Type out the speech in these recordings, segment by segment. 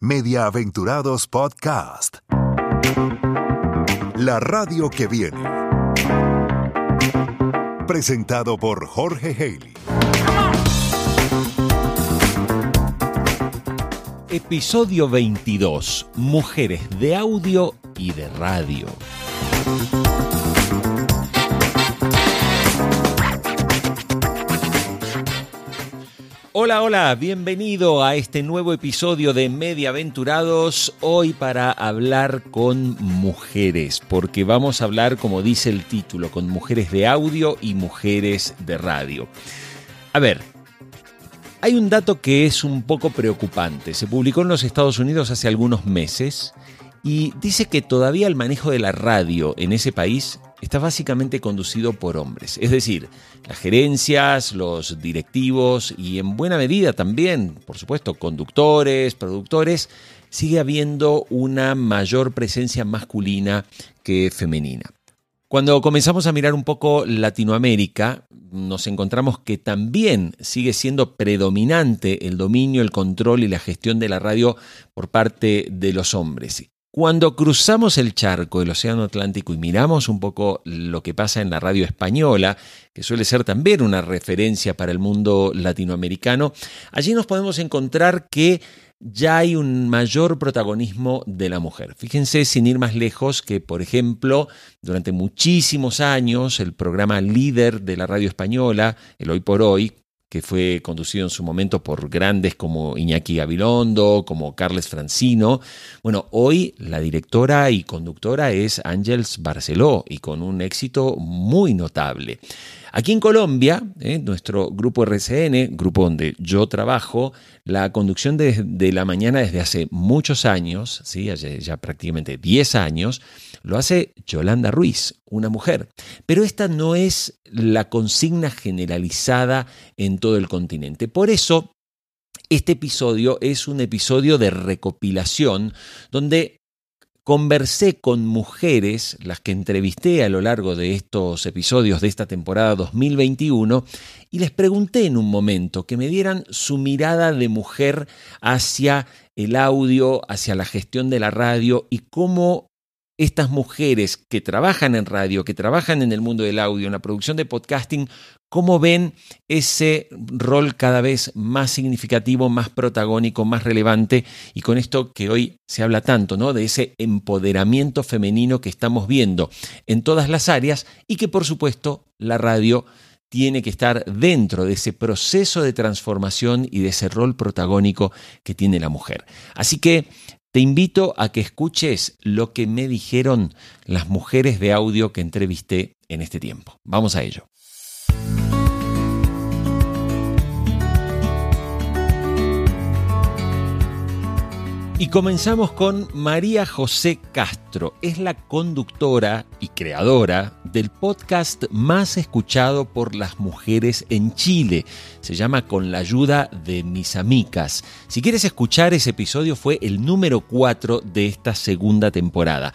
Mediaaventurados Podcast. La radio que viene. Presentado por Jorge Haley. Episodio 22. Mujeres de audio y de radio. Hola, hola, bienvenido a este nuevo episodio de Mediaventurados, hoy para hablar con mujeres, porque vamos a hablar, como dice el título, con mujeres de audio y mujeres de radio. A ver, hay un dato que es un poco preocupante, se publicó en los Estados Unidos hace algunos meses y dice que todavía el manejo de la radio en ese país está básicamente conducido por hombres. Es decir, las gerencias, los directivos y en buena medida también, por supuesto, conductores, productores, sigue habiendo una mayor presencia masculina que femenina. Cuando comenzamos a mirar un poco Latinoamérica, nos encontramos que también sigue siendo predominante el dominio, el control y la gestión de la radio por parte de los hombres. Cuando cruzamos el charco del Océano Atlántico y miramos un poco lo que pasa en la radio española, que suele ser también una referencia para el mundo latinoamericano, allí nos podemos encontrar que ya hay un mayor protagonismo de la mujer. Fíjense, sin ir más lejos, que por ejemplo, durante muchísimos años, el programa líder de la radio española, el Hoy por Hoy, que fue conducido en su momento por grandes como Iñaki Gabilondo, como Carles Francino. Bueno, hoy la directora y conductora es Ángels Barceló y con un éxito muy notable. Aquí en Colombia, eh, nuestro grupo RCN, grupo donde yo trabajo, la conducción de, la mañana desde hace muchos años, ¿sí? ya, ya prácticamente 10 años, lo hace Yolanda Ruiz, una mujer. Pero esta no es la consigna generalizada en todo el continente. Por eso, este episodio es un episodio de recopilación donde conversé con mujeres, las que entrevisté a lo largo de estos episodios de esta temporada 2021, y les pregunté en un momento que me dieran su mirada de mujer hacia el audio, hacia la gestión de la radio y cómo estas mujeres que trabajan en radio, que trabajan en el mundo del audio, en la producción de podcasting, cómo ven ese rol cada vez más significativo, más protagónico, más relevante y con esto que hoy se habla tanto, ¿no? De ese empoderamiento femenino que estamos viendo en todas las áreas y que por supuesto la radio tiene que estar dentro de ese proceso de transformación y de ese rol protagónico que tiene la mujer. Así que te invito a que escuches lo que me dijeron las mujeres de audio que entrevisté en este tiempo. Vamos a ello. Y comenzamos con María José Castro. Es la conductora y creadora del podcast más escuchado por las mujeres en Chile. Se llama Con la ayuda de mis amigas. Si quieres escuchar ese episodio fue el número 4 de esta segunda temporada.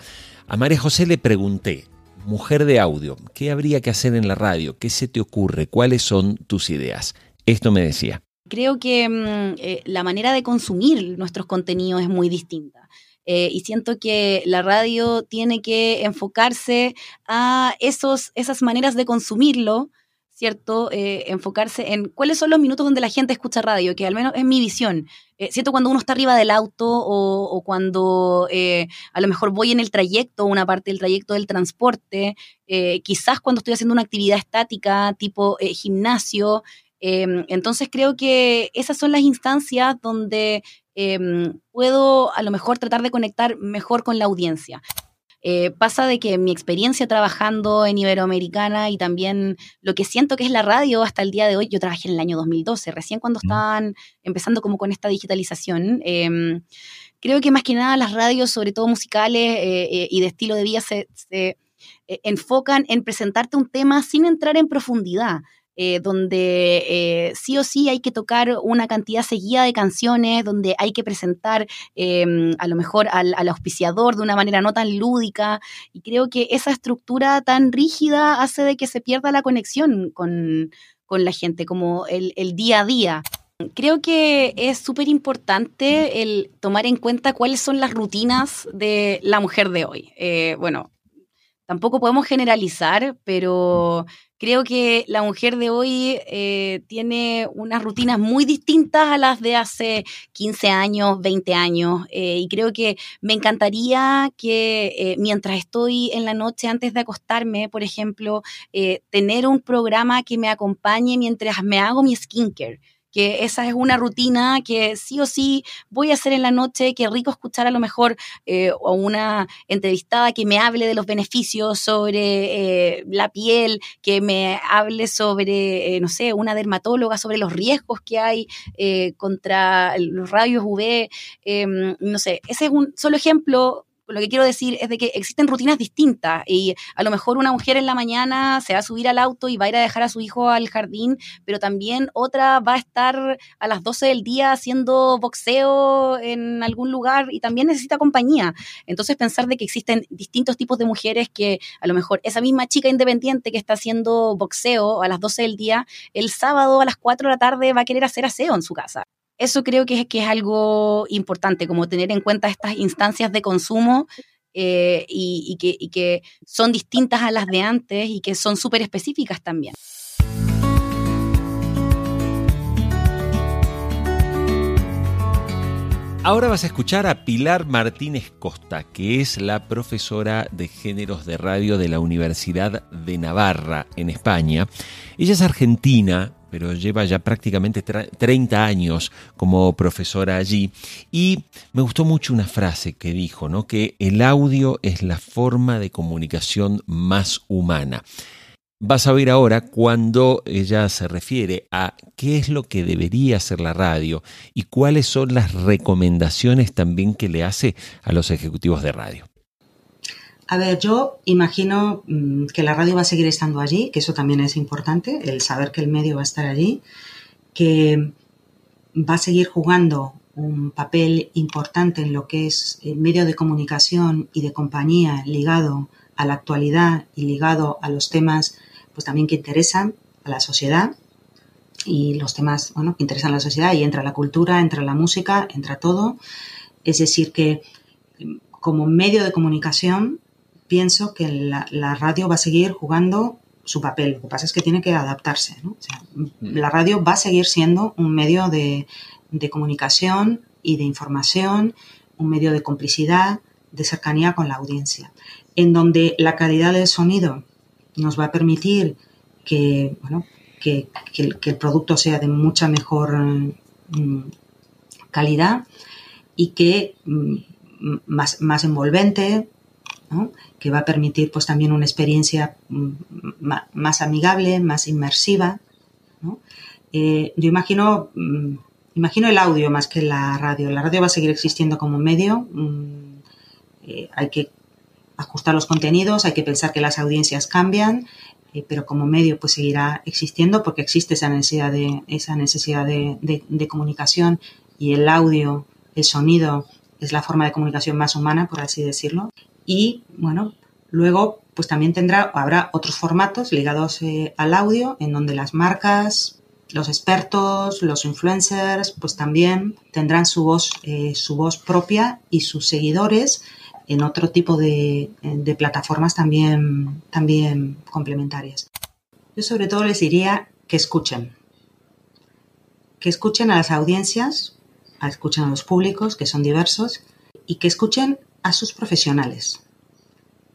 A María José le pregunté, mujer de audio, ¿qué habría que hacer en la radio? ¿Qué se te ocurre? ¿Cuáles son tus ideas? Esto me decía creo que mm, eh, la manera de consumir nuestros contenidos es muy distinta. Eh, y siento que la radio tiene que enfocarse a esos, esas maneras de consumirlo, ¿cierto? Eh, enfocarse en cuáles son los minutos donde la gente escucha radio, que al menos es mi visión. siento cuando uno está arriba del auto o cuando a lo mejor voy en el trayecto, una parte del trayecto del transporte, quizás cuando estoy haciendo una actividad estática tipo gimnasio, Em, entonces creo que esas son las instancias donde em, puedo a lo mejor tratar de conectar mejor con la audiencia. Eh, pasa de que mi experiencia trabajando en Iberoamericana y también lo que siento que es la radio hasta el día de hoy, yo trabajé en el año 2012, recién cuando estaban empezando como con esta digitalización. Em, creo que más que nada las radios, sobre todo musicales eh, eh, y de estilo de vida, se enfocan en presentarte un tema sin entrar en profundidad. Eh, donde eh, sí o sí hay que tocar una cantidad seguida de canciones, donde hay que presentar em, a lo mejor al, auspiciador de una manera no tan lúdica. Y creo que esa estructura tan rígida hace de que se pierda la conexión con, la gente, como el, día a día. Creo que es súper importante el tomar en cuenta cuáles son las rutinas de la mujer de hoy. Eh, bueno, tampoco podemos generalizar, pero creo que la mujer de hoy eh, tiene unas rutinas muy distintas a las de hace 15 años, 20 años. Eh, y creo que me encantaría que mientras estoy en la noche antes de acostarme, por ejemplo, tener un programa que me acompañe mientras me hago mi skincare que esa es una rutina que sí o sí voy a hacer en la noche, qué rico escuchar a lo mejor eh, a una entrevistada que me hable de los beneficios sobre eh, la piel, que me hable sobre, eh, no sé, una dermatóloga, sobre los riesgos que hay contra los rayos UV, em, no sé, ese es un solo ejemplo lo que quiero decir es de que existen rutinas distintas y a lo mejor una mujer en la mañana se va a subir al auto y va a ir a dejar a su hijo al jardín, pero también otra va a estar a las 12 del día haciendo boxeo en algún lugar y también necesita compañía. Entonces pensar de que existen distintos tipos de mujeres que a lo mejor esa misma chica independiente que está haciendo boxeo a las 12 del día, el sábado a las 4 de la tarde va a querer hacer aseo en su casa. Eso creo que es, que es algo importante, como tener en cuenta estas instancias de consumo eh, y, que, y que son distintas a las de antes y que son súper específicas también. Ahora vas a escuchar a Pilar Martínez Costa, que es la profesora de géneros de radio de la Universidad de Navarra, en España. Ella es argentina, pero lleva ya prácticamente 30 años como profesora allí. Y me gustó mucho una frase que dijo, ¿no? que el audio es la forma de comunicación más humana. Vas a oír ahora cuando ella se refiere a qué es lo que debería hacer la radio y cuáles son las recomendaciones también que le hace a los ejecutivos de radio. A ver, yo imagino mm, que la radio va a seguir estando allí, que eso también es importante, el saber que el medio va a estar allí, que va a seguir jugando un papel importante en lo que es el medio de comunicación y de compañía ligado a la actualidad y ligado a los temas pues también que interesan a la sociedad y los temas bueno, que interesan a la sociedad y entra la cultura, entra la música, entra todo. Es decir, que como medio de comunicación pienso que la, radio va a seguir jugando su papel. Lo que pasa es que tiene que adaptarse. Mm. la radio va a seguir siendo un medio de, de comunicación y de información, un medio de complicidad, de cercanía con la audiencia, en donde la calidad del sonido nos va a permitir que, bueno, que, el, producto sea de mucha mejor mm, calidad y que mm, más, más envolvente, que va a permitir pues también una experiencia mm, más amigable, más inmersiva. Eh, yo imagino, imagino el audio más que la radio. La radio va a seguir existiendo como medio. Eh, hay que ajustar los contenidos, hay que pensar que las audiencias cambian, eh, pero como medio pues seguirá existiendo porque existe esa necesidad de, esa necesidad de, comunicación y el audio, el sonido es la forma de comunicación más humana, por así decirlo. Y bueno, luego pues también tendrá, habrá otros formatos ligados eh, al audio en donde las marcas, los expertos, los influencers, pues también tendrán su voz, eh, su voz propia y sus seguidores en otro tipo de, plataformas también, también complementarias. Yo sobre todo les diría que escuchen, que escuchen a las audiencias, escuchen a los públicos, que son diversos, y que escuchen a sus profesionales.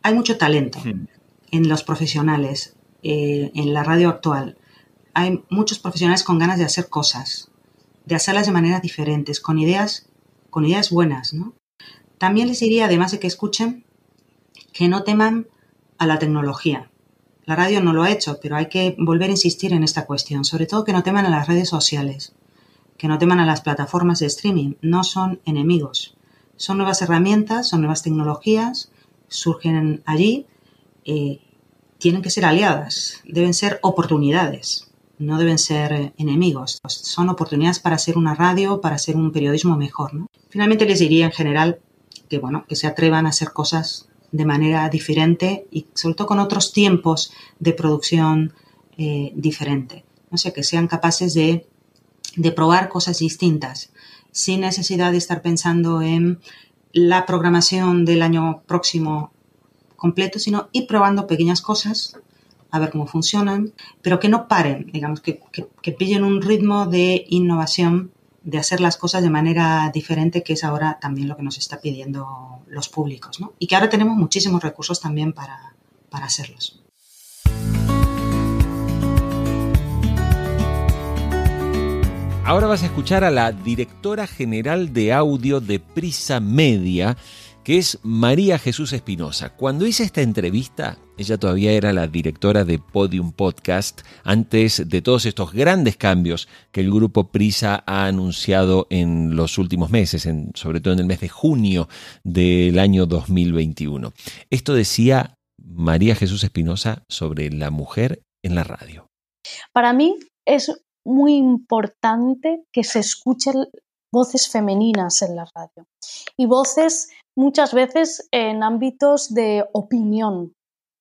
Hay mucho talento hmm. en los profesionales, eh, en la radio actual. Hay muchos profesionales con ganas de hacer cosas, de hacerlas de maneras diferentes, con ideas, con ideas buenas, ¿no? También les diría, además de que escuchen, que no teman a la tecnología. La radio no lo ha hecho, pero hay que volver a insistir en esta cuestión. Sobre todo que no teman a las redes sociales, que no teman a las plataformas de streaming. No son enemigos. Son nuevas herramientas, son nuevas tecnologías, surgen allí, eh, tienen que ser aliadas, deben ser oportunidades, no deben ser enemigos. Son oportunidades para hacer una radio, para hacer un periodismo mejor. Finalmente les diría en general que, bueno, que se atrevan a hacer cosas de manera diferente y sobre todo con otros tiempos de producción eh, diferente. No sé, que sean capaces de de probar cosas distintas, sin necesidad de estar pensando en la programación del año próximo completo, sino ir probando pequeñas cosas, a ver cómo funcionan, pero que no paren, digamos, que, que, pillen un ritmo de innovación, de hacer las cosas de manera diferente, que es ahora también lo que nos está pidiendo los públicos, ¿no? Y que ahora tenemos muchísimos recursos también para, para hacerlos. Ahora vas a escuchar a la directora general de audio de Prisa Media, que es María Jesús Espinosa. Cuando hice esta entrevista, ella todavía era la directora de Podium Podcast, antes de todos estos grandes cambios que el grupo Prisa ha anunciado en los últimos meses, sobre todo en el mes de junio del año 2021. Esto decía María Jesús Espinosa sobre la mujer en la radio. Para mí es muy importante que se escuchen voces femeninas en la radio y voces muchas veces en ámbitos de opinión.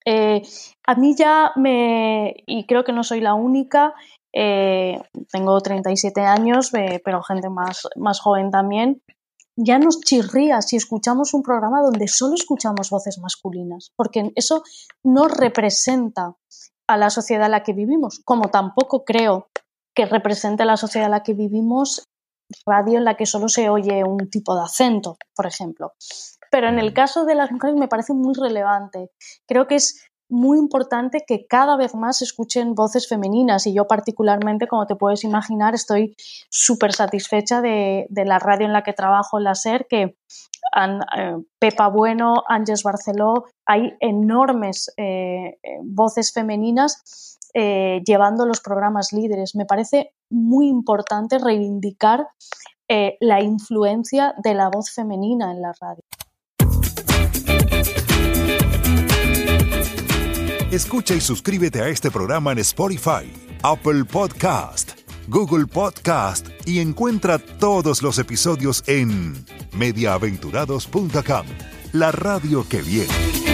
Eh, a mí ya me, y creo que no soy la única, eh, tengo 37 años, pero gente más, más joven también, ya nos chirría si escuchamos un programa donde solo escuchamos voces masculinas, porque eso no representa a la sociedad en la que vivimos, como tampoco creo que represente la sociedad en la que vivimos, radio en la que solo se oye un tipo de acento, por ejemplo. Pero en el caso de las mujeres me parece muy relevante. Creo que es muy importante que cada vez más se escuchen voces femeninas y yo particularmente, como te puedes imaginar, estoy súper satisfecha de, la radio en la que trabajo, la SER, que eh, Pepa Bueno, Ángeles Barceló, hay enormes eh, eh, voces femeninas eh, llevando los programas líderes. Me parece muy importante reivindicar eh, la influencia de la voz femenina en la radio. Escucha y suscríbete a este programa en Spotify, Apple Podcast, Google Podcast y encuentra todos los episodios en mediaaventurados.com, la radio que viene.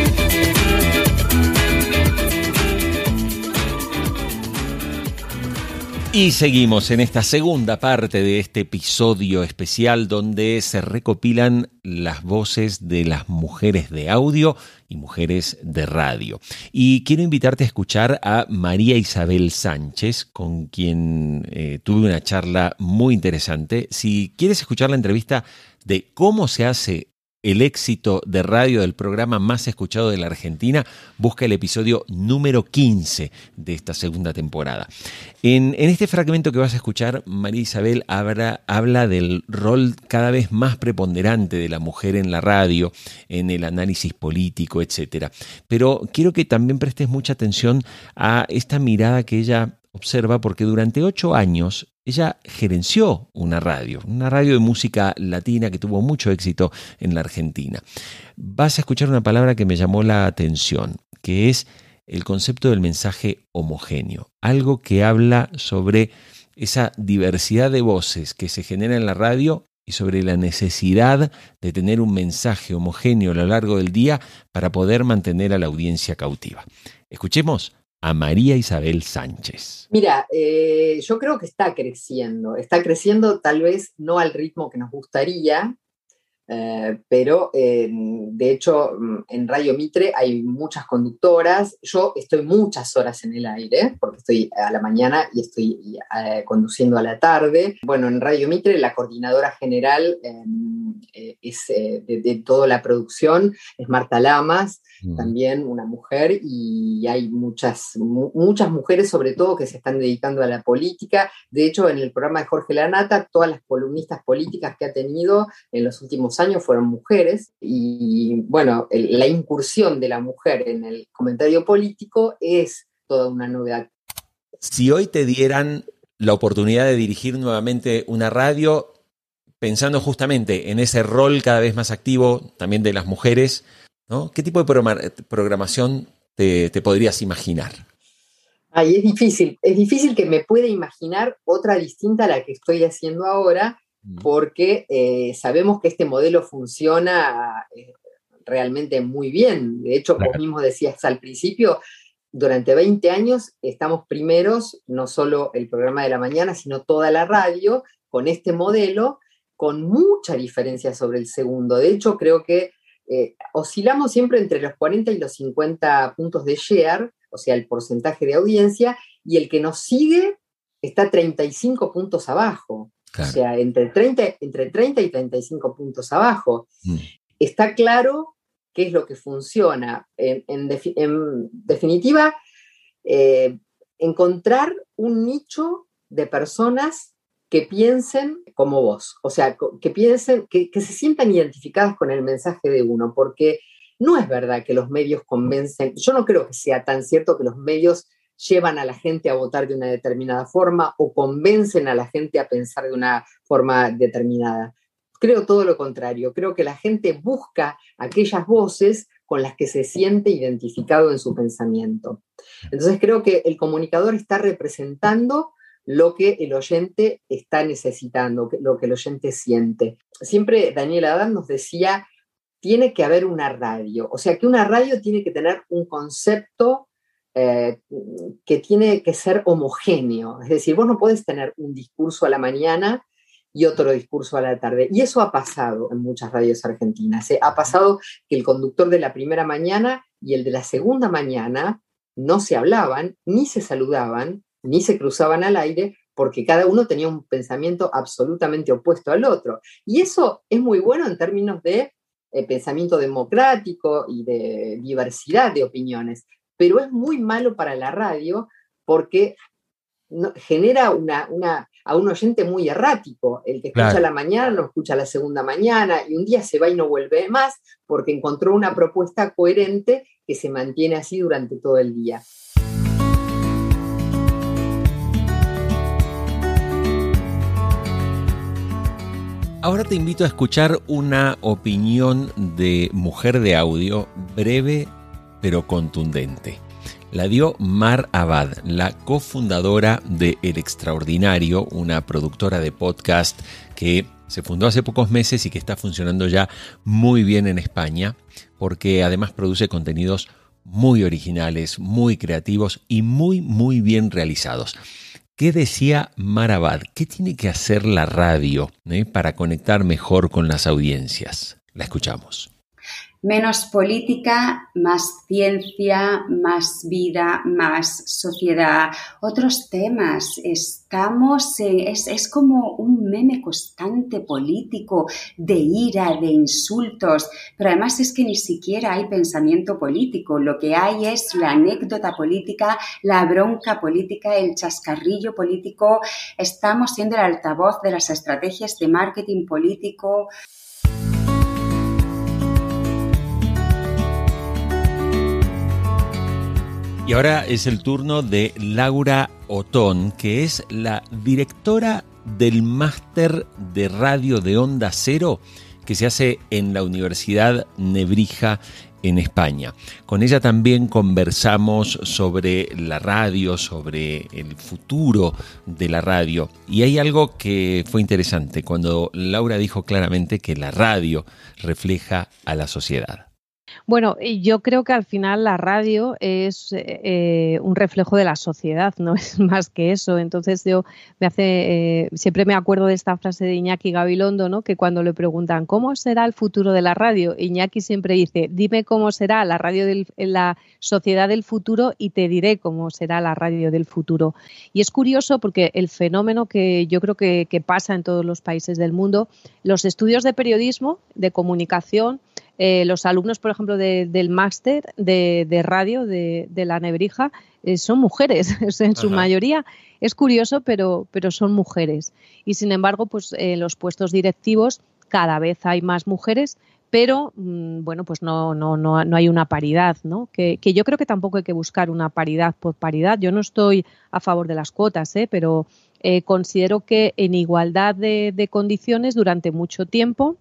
Y seguimos en esta segunda parte de este episodio especial donde se recopilan las voces de las mujeres de audio y mujeres de radio. Y quiero invitarte a escuchar a María Isabel Sánchez, con quien eh, tuve una charla muy interesante. Si quieres escuchar la entrevista de cómo se hace el éxito de radio del programa más escuchado de la Argentina, busca el episodio número 15 de esta segunda temporada. En, este fragmento que vas a escuchar, María Isabel habla, habla del rol cada vez más preponderante de la mujer en la radio, en el análisis político, etc. Pero quiero que también prestes mucha atención a esta mirada que ella observa porque durante ocho años ella gerenció una radio, una radio de música latina que tuvo mucho éxito en la Argentina. Vas a escuchar una palabra que me llamó la atención, que es el concepto del mensaje homogéneo, algo que habla sobre esa diversidad de voces que se genera en la radio y sobre la necesidad de tener un mensaje homogéneo a lo largo del día para poder mantener a la audiencia cautiva. Escuchemos a María Isabel Sánchez? Mira, eh, yo creo que está creciendo, está creciendo tal vez no al ritmo que nos gustaría, eh, pero de hecho mm, en Radio Mitre hay muchas conductoras. Yo estoy muchas horas en el aire, porque estoy a la mañana y estoy eh, conduciendo a la tarde. Bueno, en Radio Mitre la coordinadora general em, eh, es, de, toda la producción es Marta Lamas, mm. también una mujer, y hay muchas, muchas mujeres sobre todo que se están dedicando a la política. De hecho, en el programa de Jorge Lanata, todas las columnistas políticas que ha tenido en los últimos años fueron mujeres y bueno, la incursión de la mujer en el comentario político es toda una novedad. Si hoy te dieran la oportunidad de dirigir nuevamente una radio, pensando justamente en ese rol cada vez más activo también de las mujeres, ¿no? ¿qué tipo de programación te, te podrías imaginar? Ay, es difícil, es difícil que me pueda imaginar otra distinta a la que estoy haciendo ahora. Porque eh, sabemos que este modelo funciona eh, realmente muy bien. De hecho, vos mismo decías al principio, durante 20 años estamos primeros, no solo el programa de la mañana, sino toda la radio, con este modelo, con mucha diferencia sobre el segundo. De hecho, creo que eh, oscilamos siempre entre los 40 y los 50 puntos de share, o sea, el porcentaje de audiencia, y el que nos sigue está 35 puntos abajo. O sea, entre 30, entre 30 y 35 puntos abajo. Mm. Está claro qué es lo que funciona. En, definitiva, eh, encontrar un nicho de personas que piensen como vos, o sea, que piensen, que, que, se sientan identificadas con el mensaje de uno, porque no es verdad que los medios convencen, yo no creo que sea tan cierto que los medios llevan a la gente a votar de una determinada forma o convencen a la gente a pensar de una forma determinada. Creo todo lo contrario, creo que la gente busca aquellas voces con las que se siente identificado en su pensamiento. Entonces creo que el comunicador está representando lo que el oyente está necesitando, lo que el oyente siente. Siempre Daniel Adán nos decía, tiene que haber una radio, o sea que una radio tiene que tener un concepto eh, que tiene que ser homogéneo, es decir, vos no puedes tener un discurso a la mañana y otro discurso a la tarde. Y eso ha pasado en muchas radios argentinas. ¿eh? Ha pasado que el conductor de la primera mañana y el de la segunda mañana no se hablaban, ni se saludaban, ni se cruzaban al aire, porque cada uno tenía un pensamiento absolutamente opuesto al otro. Y eso es muy bueno en términos de eh, pensamiento democrático y de diversidad de opiniones, pero es muy malo para la radio porque genera una, una, a un oyente muy errático. El que escucha la mañana no escucha la segunda mañana y un día se va y no vuelve más porque encontró una propuesta coherente que se mantiene así durante todo el día. Ahora te invito a escuchar una opinión de mujer de audio breve pero contundente la dio Mar Abad, la cofundadora de El Extraordinario, una productora de podcast que se fundó hace pocos meses y que está funcionando ya muy bien en España, porque además produce contenidos muy originales, muy creativos y muy, muy bien realizados. ¿Qué decía Mar Abad? ¿Qué tiene que hacer la radio eh, para conectar mejor con las audiencias? La escuchamos. Menos política, más ciencia, más vida, más sociedad, otros temas. Estamos, es, es como un meme constante político de ira, de insultos, pero además es que ni siquiera hay pensamiento político. Lo que hay es la anécdota política, la bronca política, el chascarrillo político. Estamos siendo el altavoz de las estrategias de marketing político. Y ahora es el turno de Laura Otón, que es la directora del máster de radio de Onda Cero que se hace en la Universidad Nebrija en España. Con ella también conversamos sobre la radio, sobre el futuro de la radio. Y hay algo que fue interesante cuando Laura dijo claramente que la radio refleja a la sociedad. Bueno, yo creo que al final la radio es eh, un reflejo de la sociedad, no es más que eso. Entonces yo me hace, eh, siempre me acuerdo de esta frase de Iñaki Gabilondo, ¿no? Que cuando le preguntan cómo será el futuro de la radio, Iñaki siempre dice, dime cómo será la radio de la sociedad del futuro y te diré cómo será la radio del futuro. Y es curioso porque el fenómeno que yo creo que pasa en todos los países del mundo, los estudios de periodismo, de comunicación, eh, los alumnos, por ejemplo, del máster de, radio de, la Nebrija eh, son mujeres, en su mayoría. Es curioso, pero, pero son mujeres. Y sin embargo, pues en los puestos directivos cada vez hay más mujeres, pero mm, bueno, pues no, no, no, no hay una paridad, ¿no? Que, yo creo que tampoco hay que buscar una paridad por paridad. Yo no estoy a favor de las cuotas, ¿eh? pero considero que en igualdad de condiciones durante mucho tiempo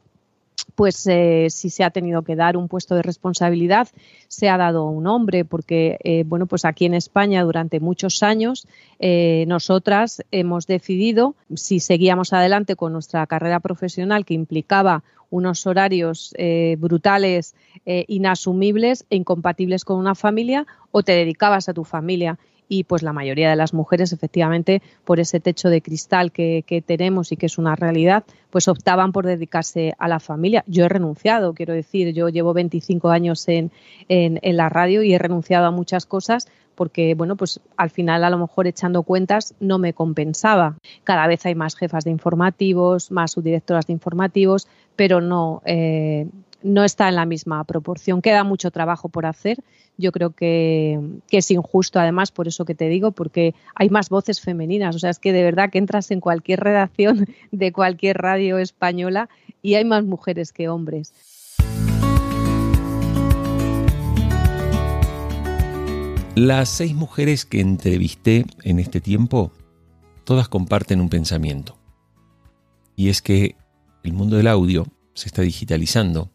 pues eh, si se ha tenido que dar un puesto de responsabilidad, se ha dado un hombre, porque eh, bueno, pues aquí en España durante muchos años eh, nosotras hemos decidido si seguíamos adelante con nuestra carrera profesional que implicaba unos horarios brutales, inasumibles e incompatibles con una familia, o te dedicabas a tu familia y pues la mayoría de las mujeres efectivamente por ese techo de cristal que, tenemos y que es una realidad pues optaban por dedicarse a la familia. Yo he renunciado, quiero decir, yo llevo 25 años en, en, la radio y he renunciado a muchas cosas porque, bueno, pues al final a lo mejor echando cuentas no me compensaba. Cada vez hay más jefas de informativos, más subdirectoras de informativos, pero no, eh, no está en la misma proporción. Queda mucho trabajo por hacer. Yo creo que, es injusto, además, por eso que te digo, porque hay más voces femeninas. O sea, es que de verdad que entras en cualquier redacción de cualquier radio española y hay más mujeres que hombres. Las seis mujeres que entrevisté en este tiempo, todas comparten un pensamiento. Y es que el mundo del audio se está digitalizando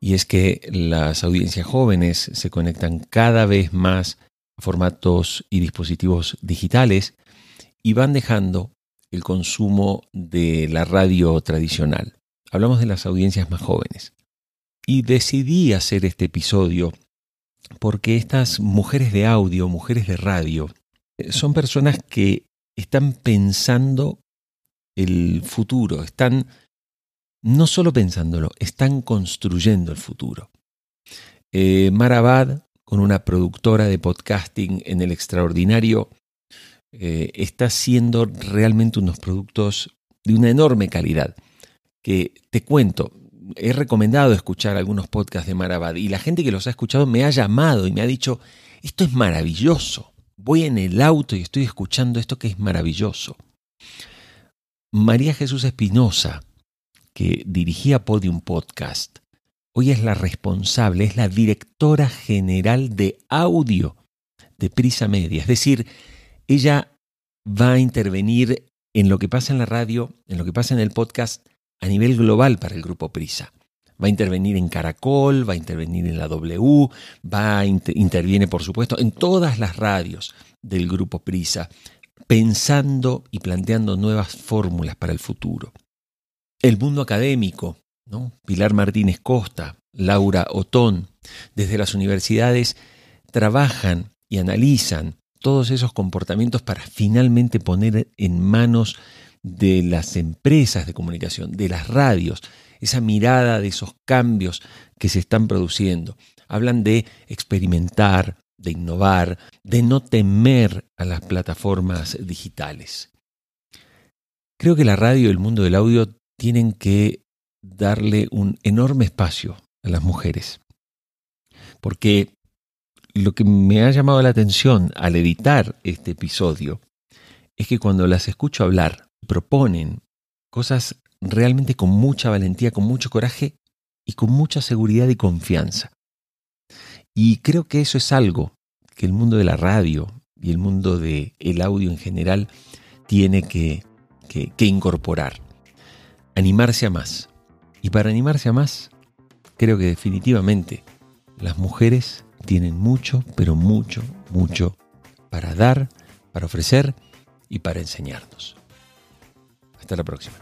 y es que las audiencias jóvenes se conectan cada vez más a formatos y dispositivos digitales y van dejando el consumo de la radio tradicional. Hablamos de las audiencias más jóvenes. Y decidí hacer este episodio porque estas mujeres de audio, mujeres de radio, son personas que están pensando el futuro, están no solo pensándolo, están construyendo el futuro. Eh, Marabad, con una productora de podcasting en el extraordinario, eh, está haciendo realmente unos productos de una enorme calidad. Que te cuento, he recomendado escuchar algunos podcasts de Marabad y la gente que los ha escuchado me ha llamado y me ha dicho, esto es maravilloso. Voy en el auto y estoy escuchando esto que es maravilloso. María Jesús Espinosa, que dirigía Podium Podcast, hoy es la responsable, es la directora general de audio de Prisa Media. Es decir, ella va a intervenir en lo que pasa en la radio, en lo que pasa en el podcast a nivel global para el grupo Prisa. Va a intervenir en Caracol, va a intervenir en la W, va a interviene por supuesto en todas las radios del grupo Prisa, pensando y planteando nuevas fórmulas para el futuro el mundo académico, ¿no? Pilar Martínez Costa, Laura Otón, desde las universidades trabajan y analizan todos esos comportamientos para finalmente poner en manos de las empresas de comunicación, de las radios, esa mirada de esos cambios que se están produciendo. Hablan de experimentar, de innovar, de no temer a las plataformas digitales. Creo que la radio y el mundo del audio tienen que darle un enorme espacio a las mujeres. Porque lo que me ha llamado la atención al editar este episodio es que cuando las escucho hablar, proponen cosas realmente con mucha valentía, con mucho coraje y con mucha seguridad y confianza. Y creo que eso es algo que el mundo de la radio y el mundo del el audio en general tiene que incorporar animarse a más. Y para animarse a más, creo que definitivamente las mujeres tienen mucho, pero mucho, mucho para dar, para ofrecer y para enseñarnos. Hasta la próxima.